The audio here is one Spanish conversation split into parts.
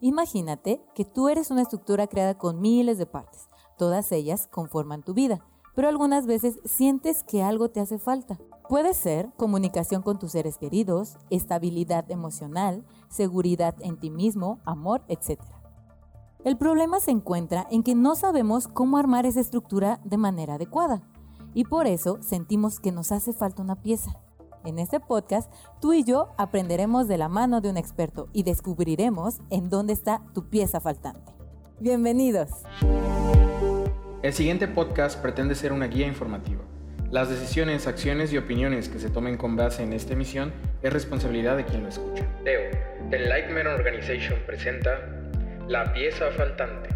Imagínate que tú eres una estructura creada con miles de partes. Todas ellas conforman tu vida, pero algunas veces sientes que algo te hace falta. Puede ser comunicación con tus seres queridos, estabilidad emocional, seguridad en ti mismo, amor, etc. El problema se encuentra en que no sabemos cómo armar esa estructura de manera adecuada y por eso sentimos que nos hace falta una pieza. En este podcast, tú y yo aprenderemos de la mano de un experto y descubriremos en dónde está tu pieza faltante. Bienvenidos. El siguiente podcast pretende ser una guía informativa. Las decisiones, acciones y opiniones que se tomen con base en esta emisión es responsabilidad de quien lo escucha. Teo, The Lightman Organization presenta La pieza faltante.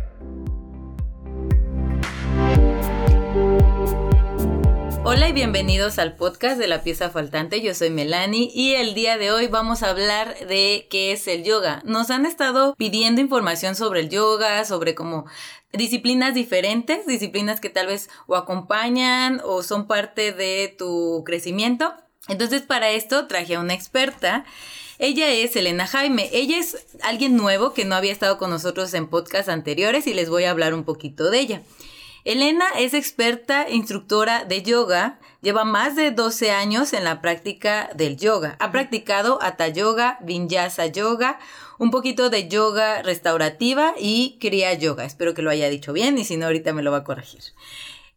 Hola y bienvenidos al podcast de la pieza faltante. Yo soy Melanie y el día de hoy vamos a hablar de qué es el yoga. Nos han estado pidiendo información sobre el yoga, sobre cómo disciplinas diferentes, disciplinas que tal vez o acompañan o son parte de tu crecimiento. Entonces para esto traje a una experta. Ella es Elena Jaime. Ella es alguien nuevo que no había estado con nosotros en podcasts anteriores y les voy a hablar un poquito de ella. Elena es experta instructora de yoga, lleva más de 12 años en la práctica del yoga. Ha practicado Hatha Yoga, Vinyasa Yoga, un poquito de yoga restaurativa y Kriya Yoga. Espero que lo haya dicho bien y si no ahorita me lo va a corregir.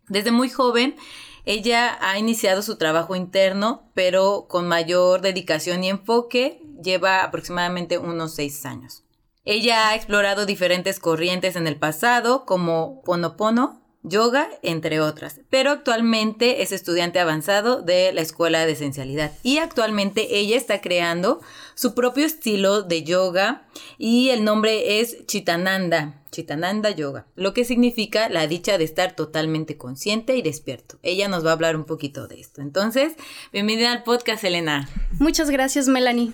Desde muy joven ella ha iniciado su trabajo interno, pero con mayor dedicación y enfoque, lleva aproximadamente unos 6 años. Ella ha explorado diferentes corrientes en el pasado, como Ponopono, yoga, entre otras. Pero actualmente es estudiante avanzado de la Escuela de Esencialidad. Y actualmente ella está creando su propio estilo de yoga y el nombre es Chitananda. Chitananda Yoga, lo que significa la dicha de estar totalmente consciente y despierto. Ella nos va a hablar un poquito de esto. Entonces, bienvenida al podcast, Elena. Muchas gracias, Melanie.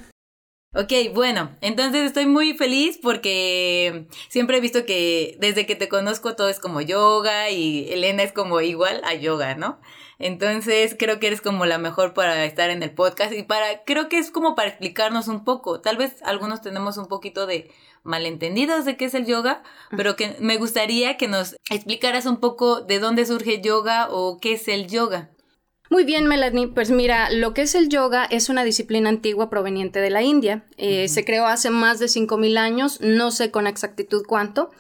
Ok, bueno, entonces estoy muy feliz porque siempre he visto que desde que te conozco todo es como yoga y Elena es como igual a yoga, ¿no? Entonces creo que eres como la mejor para estar en el podcast y para, creo que es como para explicarnos un poco. Tal vez algunos tenemos un poquito de malentendidos de qué es el yoga, pero que me gustaría que nos explicaras un poco de dónde surge yoga o qué es el yoga. Muy bien, Melanie. Pues mira, lo que es el yoga es una disciplina antigua proveniente de la India. Eh, se creó hace más de 5.000 años, no sé con exactitud cuánto.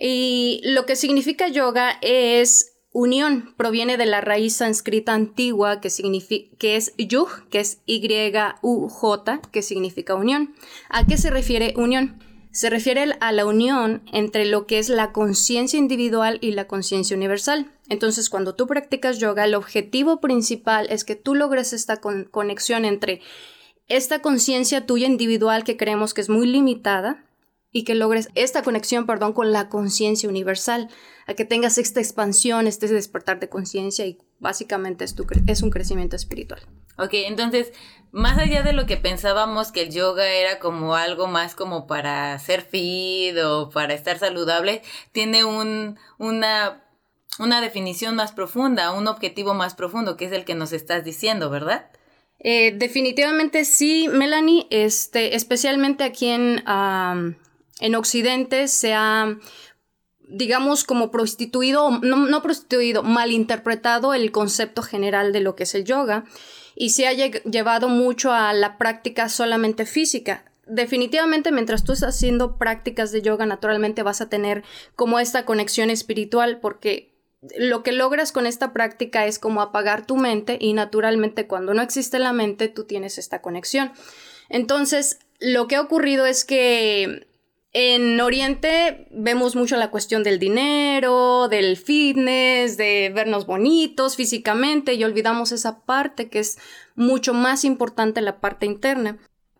Y lo que significa yoga es unión, proviene de la raíz sánscrita antigua que, que es yug, que es Y-U-J, que significa unión. ¿A qué se refiere unión? Se refiere a la unión entre lo que es la conciencia individual y la conciencia universal. Entonces, cuando tú practicas yoga, el objetivo principal es que tú logres esta conexión entre esta conciencia tuya individual que creemos que es muy limitada y que logres esta conexión, perdón, con la conciencia universal, a que tengas esta expansión, este despertar de conciencia y básicamente es, es un crecimiento espiritual. Ok, entonces, más allá de lo que pensábamos que el yoga era como algo más como para ser fit o para estar saludable, tiene un, una una definición más profunda, un objetivo más profundo, que es el que nos estás diciendo, ¿verdad? Eh, definitivamente sí, Melanie, este, especialmente aquí en, en Occidente se ha, digamos, como prostituido, no, no prostituido, malinterpretado el concepto general de lo que es el yoga y se ha llevado mucho a la práctica solamente física definitivamente mientras tú estás haciendo prácticas de yoga, naturalmente vas a tener como esta conexión espiritual porque lo que logras con esta práctica es como apagar tu mente y naturalmente cuando no existe la mente tú tienes esta conexión. Entonces, lo que ha ocurrido es que en Oriente vemos mucho la cuestión del dinero, del fitness, de vernos bonitos físicamente y olvidamos esa parte que es mucho más importante, la parte interna.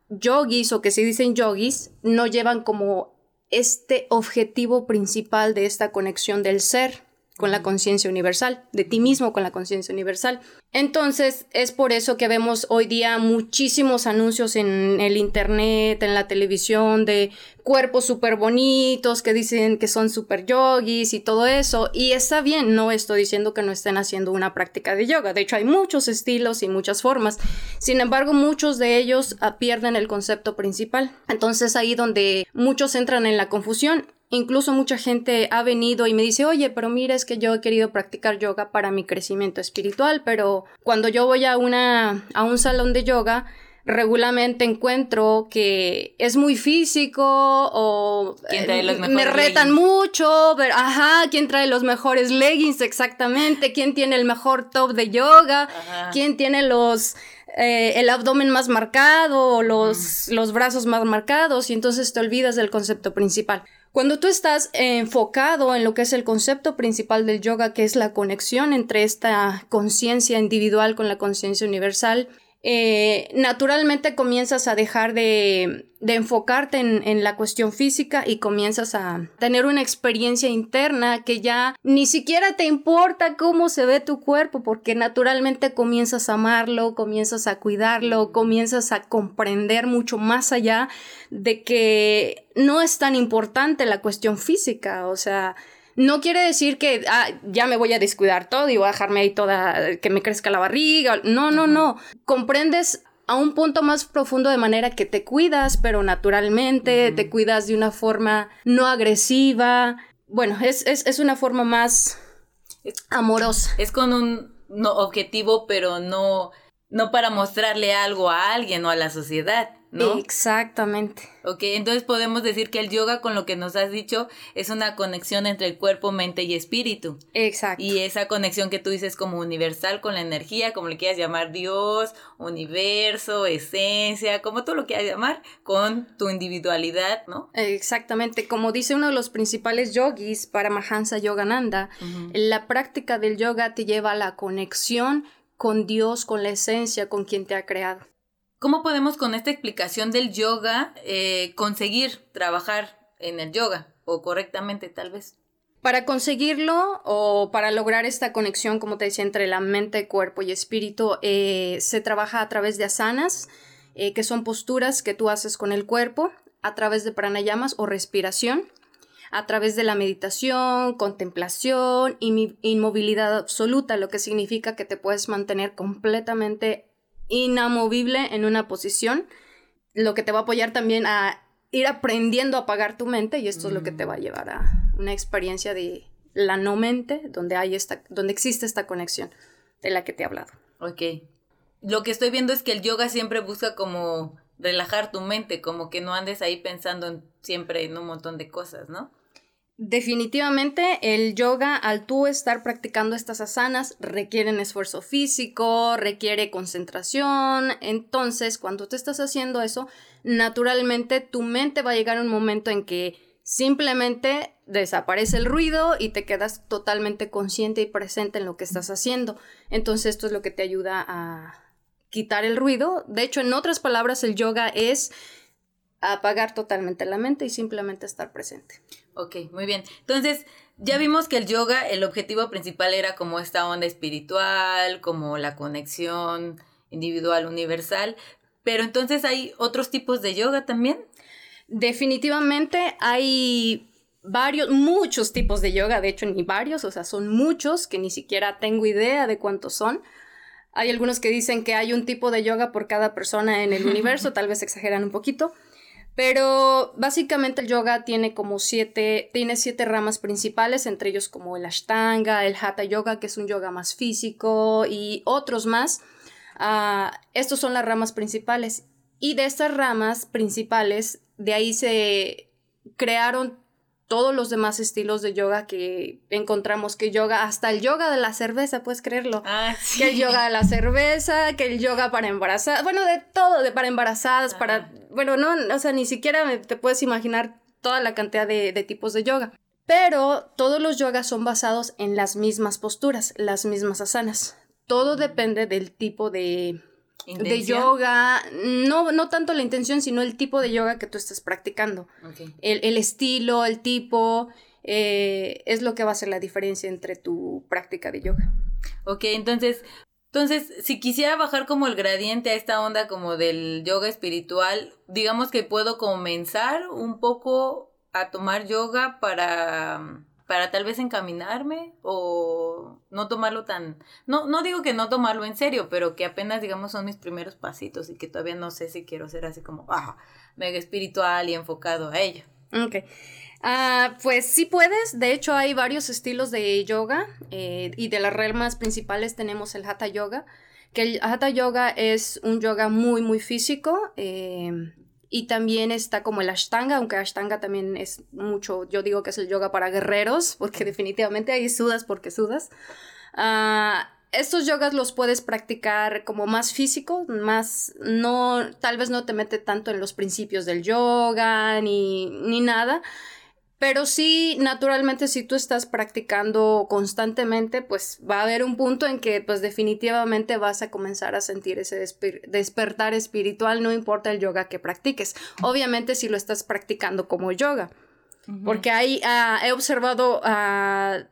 Yogis o que se dicen yogis no llevan como este objetivo principal de esta conexión del ser con la conciencia universal, de ti mismo con la conciencia universal. Entonces, es por eso que vemos hoy día muchísimos anuncios en el internet, en la televisión, de cuerpos súper bonitos que dicen que son súper yogis y todo eso. Y está bien, no estoy diciendo que no estén haciendo una práctica de yoga. De hecho, hay muchos estilos y muchas formas. Sin embargo, muchos de ellos ah, pierden el concepto principal. Entonces, ahí donde muchos entran en la confusión Incluso mucha gente ha venido y me dice, oye, pero mira, es que yo he querido practicar yoga para mi crecimiento espiritual, pero cuando yo voy a, una, a un salón de yoga, regularmente encuentro que es muy físico o eh, me retan mucho, pero, ajá, quién trae los mejores leggings exactamente, quién tiene el mejor top de yoga, quién tiene los eh, el abdomen más marcado o los, los brazos más marcados y entonces te olvidas del concepto principal. Cuando tú estás enfocado en lo que es el concepto principal del yoga, que es la conexión entre esta conciencia individual con la conciencia universal, eh, naturalmente comienzas a dejar de, enfocarte en, la cuestión física y comienzas a tener una experiencia interna que ya ni siquiera te importa cómo se ve tu cuerpo, porque naturalmente comienzas a amarlo, comienzas a cuidarlo, comienzas a comprender mucho más allá de que no es tan importante la cuestión física, o sea, no quiere decir que ah, ya me voy a descuidar todo y voy a dejarme ahí toda, que me crezca la barriga. No, no, no. Comprendes a un punto más profundo de manera que te cuidas, pero naturalmente, te cuidas de una forma no agresiva. Bueno, es, es, una forma más amorosa. Es con un objetivo, pero no, no para mostrarle algo a alguien o a la sociedad. ¿No? Exactamente. Ok, entonces podemos decir que el yoga, con lo que nos has dicho, es una conexión entre el cuerpo, mente y espíritu. Exacto. Y esa conexión que tú dices como universal con la energía, como le quieras llamar Dios, universo, esencia, como tú lo quieras llamar, con tu individualidad, ¿no? Exactamente. Como dice uno de los principales yogis para Mahansa Yogananda, la práctica del yoga te lleva a la conexión con Dios, con la esencia, con quien te ha creado. ¿Cómo podemos con esta explicación del yoga eh, conseguir trabajar en el yoga o correctamente tal vez? Para conseguirlo o para lograr esta conexión, como te decía, entre la mente, cuerpo y espíritu, eh, se trabaja a través de asanas, eh, que son posturas que tú haces con el cuerpo, a través de pranayamas o respiración, a través de la meditación, contemplación y inmovilidad absoluta, lo que significa que te puedes mantener completamente inamovible en una posición, lo que te va a apoyar también a ir aprendiendo a apagar tu mente y esto es lo que te va a mm. llevar a una experiencia de la no mente donde hay esta donde existe esta conexión de la que te he hablado. Ok. Lo que estoy viendo es que el yoga siempre busca como relajar tu mente, como que no andes ahí pensando siempre en un montón de cosas, ¿no? Definitivamente el yoga, al tú estar practicando estas asanas, requieren esfuerzo físico, requiere concentración. Entonces, cuando te estás haciendo eso, naturalmente tu mente va a llegar a un momento en que simplemente desaparece el ruido y te quedas totalmente consciente y presente en lo que estás haciendo. Entonces, esto es lo que te ayuda a quitar el ruido. De hecho, en otras palabras, el yoga es apagar totalmente la mente y simplemente estar presente. Ok, muy bien. Entonces, ya vimos que el yoga, el objetivo principal era como esta onda espiritual, como la conexión individual, universal, pero entonces hay otros tipos de yoga también. Definitivamente hay varios, muchos tipos de yoga, de hecho ni varios, o sea, son muchos que ni siquiera tengo idea de cuántos son. Hay algunos que dicen que hay un tipo de yoga por cada persona en el universo, tal vez exageran un poquito. Pero básicamente el yoga tiene como siete, tiene siete ramas principales, entre ellos como el ashtanga, el hatha yoga, que es un yoga más físico, y otros más. Ah, estos son las ramas principales. Y de estas ramas principales, de ahí se crearon todos los demás estilos de yoga que encontramos, que yoga, hasta el yoga de la cerveza, puedes creerlo. Ah, que el yoga de la cerveza, que el yoga para embarazadas, bueno, de todo, de para embarazadas, para, bueno, no, o sea, ni siquiera te puedes imaginar toda la cantidad de, de tipos de yoga. Pero todos los yogas son basados en las mismas posturas, las mismas asanas. Todo depende del tipo de, de yoga, no, no tanto la intención, sino el tipo de yoga que tú estás practicando. El, estilo, el tipo, eh, es lo que va a hacer la diferencia entre tu práctica de yoga. Ok, entonces, entonces, si quisiera bajar como el gradiente a esta onda como del yoga espiritual, digamos que puedo comenzar un poco a tomar yoga para para tal vez encaminarme o no tomarlo tan no no digo que no tomarlo en serio, pero que apenas digamos son mis primeros pasitos y que todavía no sé si quiero ser así como ah, mega espiritual y enfocado a ello. Ok. Ah, pues sí puedes, de hecho hay varios estilos de yoga eh, y de las ramas principales tenemos el Hatha Yoga, que el Hatha Yoga es un yoga muy muy físico eh, y también está como el Ashtanga, aunque Ashtanga también es mucho, yo digo que es el yoga para guerreros, porque definitivamente ahí sudas porque sudas. Ah, estos yogas los puedes practicar como más físico, más no, tal vez no te mete tanto en los principios del yoga ni, ni nada, pero sí, naturalmente, si tú estás practicando constantemente, pues va a haber un punto en que, pues definitivamente vas a comenzar a sentir ese despertar espiritual, no importa el yoga que practiques. Obviamente, si lo estás practicando como yoga. Porque ahí he observado a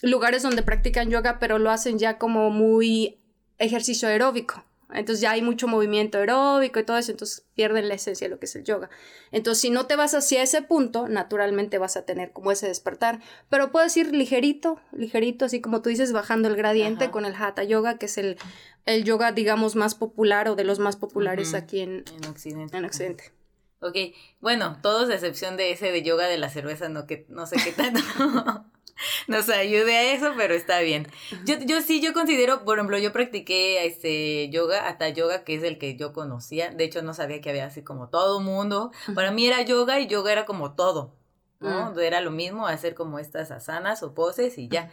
lugares donde practican yoga, pero lo hacen ya como muy ejercicio aeróbico. Entonces ya hay mucho movimiento aeróbico y todo eso, entonces pierden la esencia de lo que es el yoga. Entonces si no te vas hacia ese punto, naturalmente vas a tener como ese despertar, pero puedes ir ligerito, ligerito, así como tú dices, bajando el gradiente con el Hatha Yoga, que es el, el yoga, digamos, más popular o de los más populares aquí en, en Occidente. En Occidente. Ok, bueno, todos a excepción de ese de yoga de la cerveza, no, que, no sé qué tanto. nos ayude a eso, pero está bien. Yo, yo sí, yo considero, por ejemplo, yo practiqué este yoga, hasta yoga, que es el que yo conocía. De hecho, no sabía que había así como todo mundo. Para mí era yoga y yoga era como todo. ¿no? Mm. Era lo mismo hacer como estas asanas o poses y ya.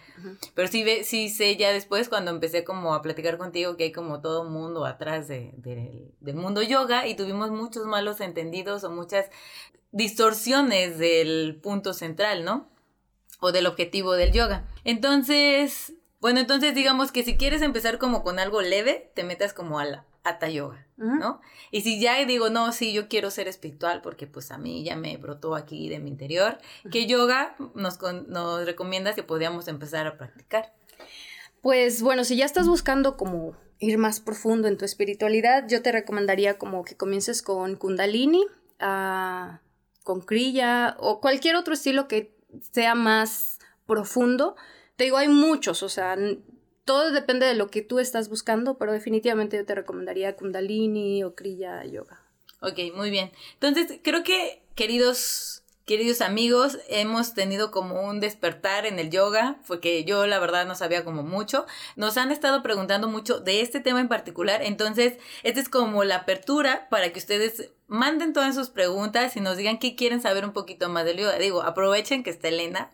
Pero sí, sí sé ya después cuando empecé como a platicar contigo que hay como todo mundo atrás de, del mundo yoga y tuvimos muchos malos entendidos o muchas distorsiones del punto central, ¿no? O del objetivo del yoga. Entonces, bueno, entonces digamos que si quieres empezar como con algo leve, te metas como a la Hatha Yoga, ¿no? Y si ya digo, no, sí, yo quiero ser espiritual porque pues a mí ya me brotó aquí de mi interior, ¿qué yoga nos, nos recomiendas que podríamos empezar a practicar? Pues bueno, si ya estás buscando como ir más profundo en tu espiritualidad, yo te recomendaría como que comiences con Kundalini, ah, con Kriya o cualquier otro estilo que sea más profundo. Te digo, hay muchos, o sea, todo depende de lo que tú estás buscando, pero definitivamente yo te recomendaría Kundalini o Kriya Yoga. Ok, muy bien. Entonces, creo que, queridos queridos amigos, hemos tenido como un despertar en el yoga, porque yo la verdad no sabía como mucho. Nos han estado preguntando mucho de este tema en particular, entonces esta es como la apertura para que ustedes manden todas sus preguntas y nos digan qué quieren saber un poquito más del yoga. Digo, aprovechen que está Elena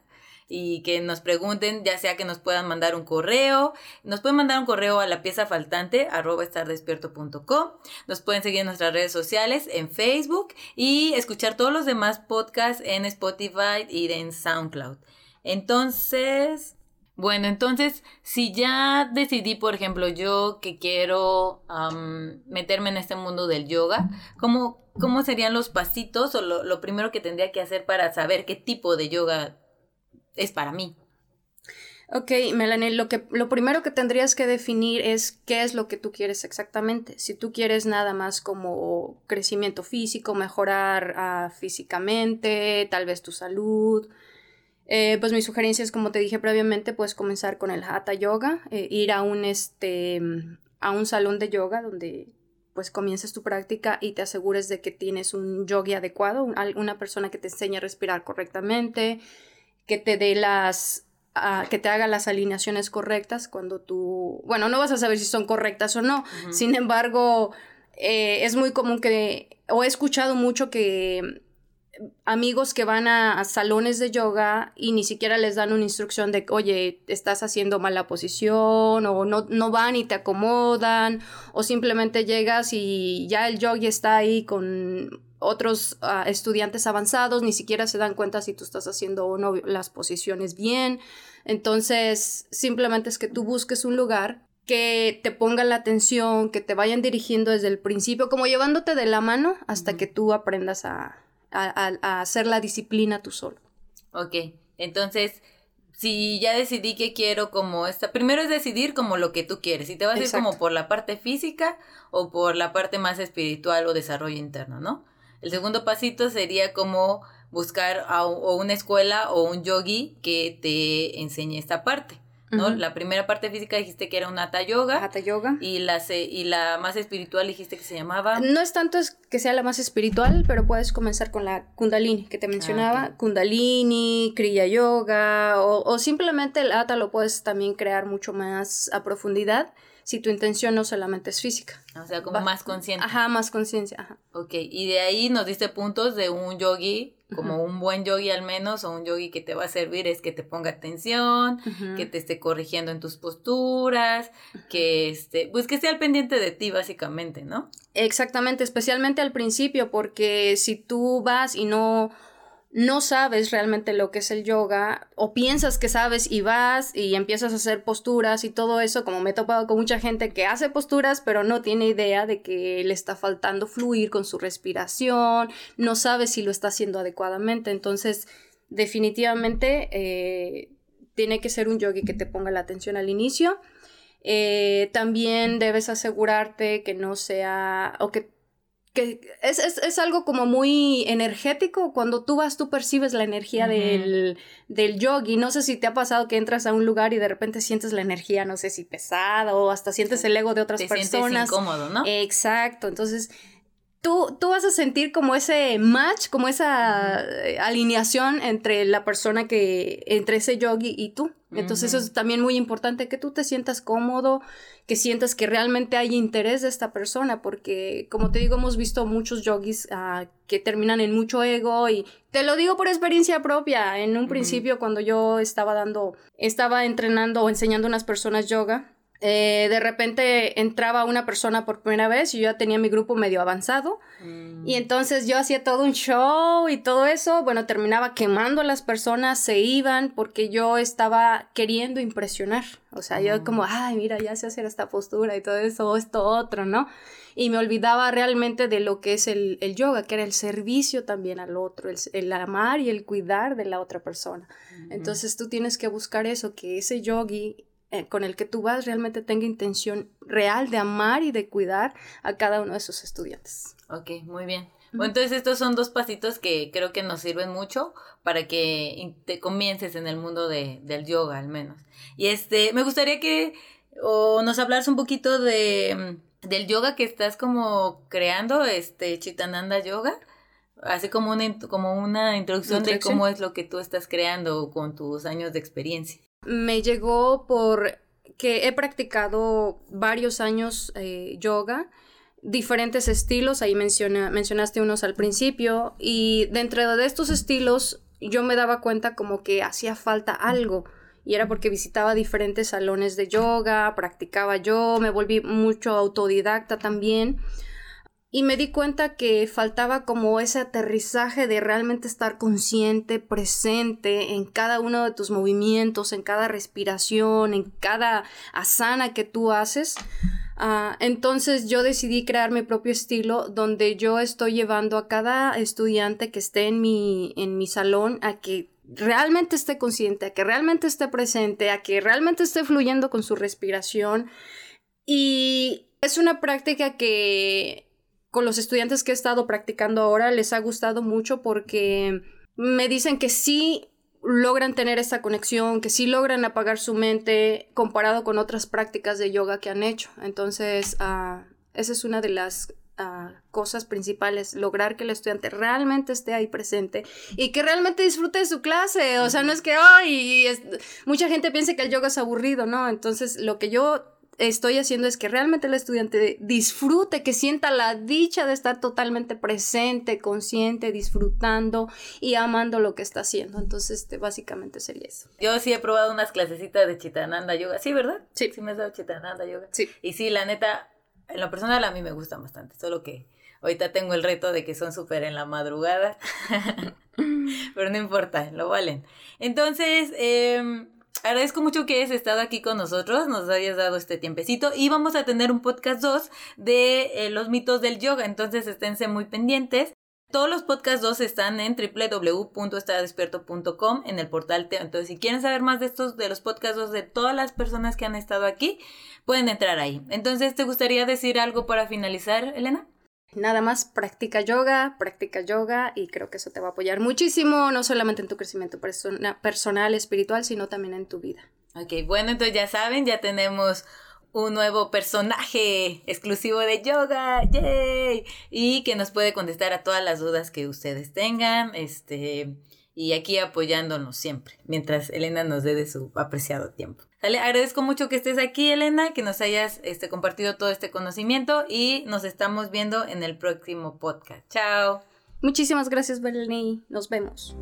y que nos pregunten, ya sea que nos puedan mandar un correo, nos pueden mandar un correo a la pieza faltante arroba estardespierto.com, nos pueden seguir en nuestras redes sociales, en Facebook y escuchar todos los demás podcasts en Spotify y en SoundCloud. Entonces, bueno, entonces, si ya decidí, por ejemplo, yo que quiero meterme en este mundo del yoga, ¿cómo, cómo serían los pasitos o lo, lo, primero que tendría que hacer para saber qué tipo de yoga es para mí. Ok, Melanie, lo, que, lo primero que tendrías que definir es qué es lo que tú quieres exactamente. Si tú quieres nada más como crecimiento físico, mejorar ah, físicamente, tal vez tu salud, eh, pues mi sugerencia es, como te dije previamente, puedes comenzar con el Hatha Yoga, eh, ir a un, este, a un salón de yoga donde pues comiences tu práctica y te asegures de que tienes un yogi adecuado, una persona que te enseñe a respirar correctamente, que te dé las ah, que te haga las alineaciones correctas cuando tú, bueno, no vas a saber si son correctas o no, sin embargo, eh, es muy común que, o he escuchado mucho que amigos que van a, salones de yoga y ni siquiera les dan una instrucción de, oye, estás haciendo mala posición o no, no van y te acomodan o simplemente llegas y ya el yogi está ahí con otros ah, estudiantes avanzados ni siquiera se dan cuenta si tú estás haciendo o no las posiciones bien. Entonces, simplemente es que tú busques un lugar que te ponga la atención, que te vayan dirigiendo desde el principio, como llevándote de la mano hasta que tú aprendas a, a, hacer la disciplina tú solo. Ok. Entonces, si ya decidí que quiero como esta, primero es decidir como lo que tú quieres, si te vas a ir como por la parte física o por la parte más espiritual o desarrollo interno, ¿no? El segundo pasito sería como buscar a, o una escuela o un yogi que te enseñe esta parte. ¿no? La primera parte física dijiste que era un hatha yoga. Hatha yoga. Y la, y la más espiritual dijiste que se llamaba. No es tanto que sea la más espiritual, pero puedes comenzar con la Kundalini que te ah, mencionaba. Kundalini, Kriya Yoga, o, o, simplemente el hatha lo puedes también crear mucho más a profundidad si tu intención no solamente es física. O sea, como más consciente. Ajá, más conciencia, ajá. Ok, y de ahí nos diste puntos de un yogi, como un buen yogi al menos, o un yogi que te va a servir es que te ponga atención, que te esté corrigiendo en tus posturas, que esté, pues que esté al pendiente de ti básicamente, ¿no? Exactamente, especialmente al principio, porque si tú vas y no no sabes realmente lo que es el yoga o piensas que sabes y vas y empiezas a hacer posturas y todo eso, como me he topado con mucha gente que hace posturas pero no tiene idea de que le está faltando fluir con su respiración, no sabe si lo está haciendo adecuadamente, entonces definitivamente eh, tiene que ser un yogi que te ponga la atención al inicio. Eh, también debes asegurarte que no sea o que que es, es, es, algo como muy energético. Cuando tú vas, tú percibes la energía del, del yogi. No sé si te ha pasado que entras a un lugar y de repente sientes la energía, no sé si pesada o hasta sientes el ego de otras personas. Sientes incómodo, ¿no? Exacto. Entonces, tú, tú vas a sentir como ese match, como esa eh, alineación entre la persona que, entre ese yogi y tú. Entonces eso es también muy importante, que tú te sientas cómodo, que sientas que realmente hay interés de esta persona, porque como te digo, hemos visto muchos yogis ah, que terminan en mucho ego y te lo digo por experiencia propia. En un principio cuando yo estaba dando, estaba entrenando o enseñando a unas personas yoga, eh, de repente entraba una persona por primera vez y yo ya tenía mi grupo medio avanzado mm. y entonces yo hacía todo un show y todo eso, bueno, terminaba quemando a las personas, se iban porque yo estaba queriendo impresionar, o sea, yo como, ay, mira, ya sé hacer esta postura y todo eso, esto otro, ¿no? Y me olvidaba realmente de lo que es el, yoga, que era el servicio también al otro, el, amar y el cuidar de la otra persona. Entonces tú tienes que buscar eso, que ese yogi con el que tú vas realmente tenga intención real de amar y de cuidar a cada uno de sus estudiantes. Ok, muy bien. Bueno, entonces estos son dos pasitos que creo que nos sirven mucho para que te comiences en el mundo de, del yoga al menos. Y este, me gustaría que o nos hablaras un poquito de, del yoga que estás como creando, este Chitananda Yoga. Así como una, como una introducción de cómo es lo que tú estás creando con tus años de experiencia me llegó por que he practicado varios años eh, yoga, diferentes estilos, ahí menciona, mencionaste unos al principio, y dentro de estos estilos yo me daba cuenta como que hacía falta algo, y era porque visitaba diferentes salones de yoga, practicaba yo, me volví mucho autodidacta también, y me di cuenta que faltaba como ese aterrizaje de realmente estar consciente, presente en cada uno de tus movimientos, en cada respiración, en cada asana que tú haces. Ah, entonces yo decidí crear mi propio estilo donde yo estoy llevando a cada estudiante que esté en mi, en mi salón a que realmente esté consciente, a que realmente esté presente, a que realmente esté fluyendo con su respiración. Y es una práctica que con los estudiantes que he estado practicando ahora les ha gustado mucho porque me dicen que sí logran tener esta conexión, que sí logran apagar su mente comparado con otras prácticas de yoga que han hecho. Entonces, uh, esa es una de las uh, cosas principales, lograr que el estudiante realmente esté ahí presente y que realmente disfrute de su clase. O sea, no es que, ay, mucha gente piensa que el yoga es aburrido, ¿no? Entonces, lo que yo estoy haciendo es que realmente el estudiante disfrute, que sienta la dicha de estar totalmente presente, consciente, disfrutando y amando lo que está haciendo. Entonces, este, básicamente sería eso. Yo sí he probado unas clasecitas de Chitananda Yoga. Sí, ¿verdad? Sí. Sí me has dado Chitananda Yoga. Sí. Y sí, la neta, en lo personal a mí me gusta bastante, solo que ahorita tengo el reto de que son súper en la madrugada. Pero no importa, lo valen. Entonces, eh agradezco mucho que hayas estado aquí con nosotros, nos hayas dado este tiempecito y vamos a tener un podcast 2 de eh, los mitos del yoga, entonces esténse muy pendientes. Todos los podcasts 2 están en www.estadespierto.com en el portal. Entonces, si quieren saber más de estos, de los podcasts 2 de todas las personas que han estado aquí, pueden entrar ahí. Entonces, ¿te gustaría decir algo para finalizar, Elena? Nada más practica yoga, practica yoga y creo que eso te va a apoyar muchísimo, no solamente en tu crecimiento personal, espiritual, sino también en tu vida. Ok, bueno, entonces ya saben, ya tenemos un nuevo personaje exclusivo de yoga, ¡yay! Y que nos puede contestar a todas las dudas que ustedes tengan, este, y aquí apoyándonos siempre, mientras Elena nos dé de su apreciado tiempo. Dale, agradezco mucho que estés aquí, Elena, que nos hayas este, compartido todo este conocimiento y nos estamos viendo en el próximo podcast. Chao. Muchísimas gracias, Belén. Nos vemos.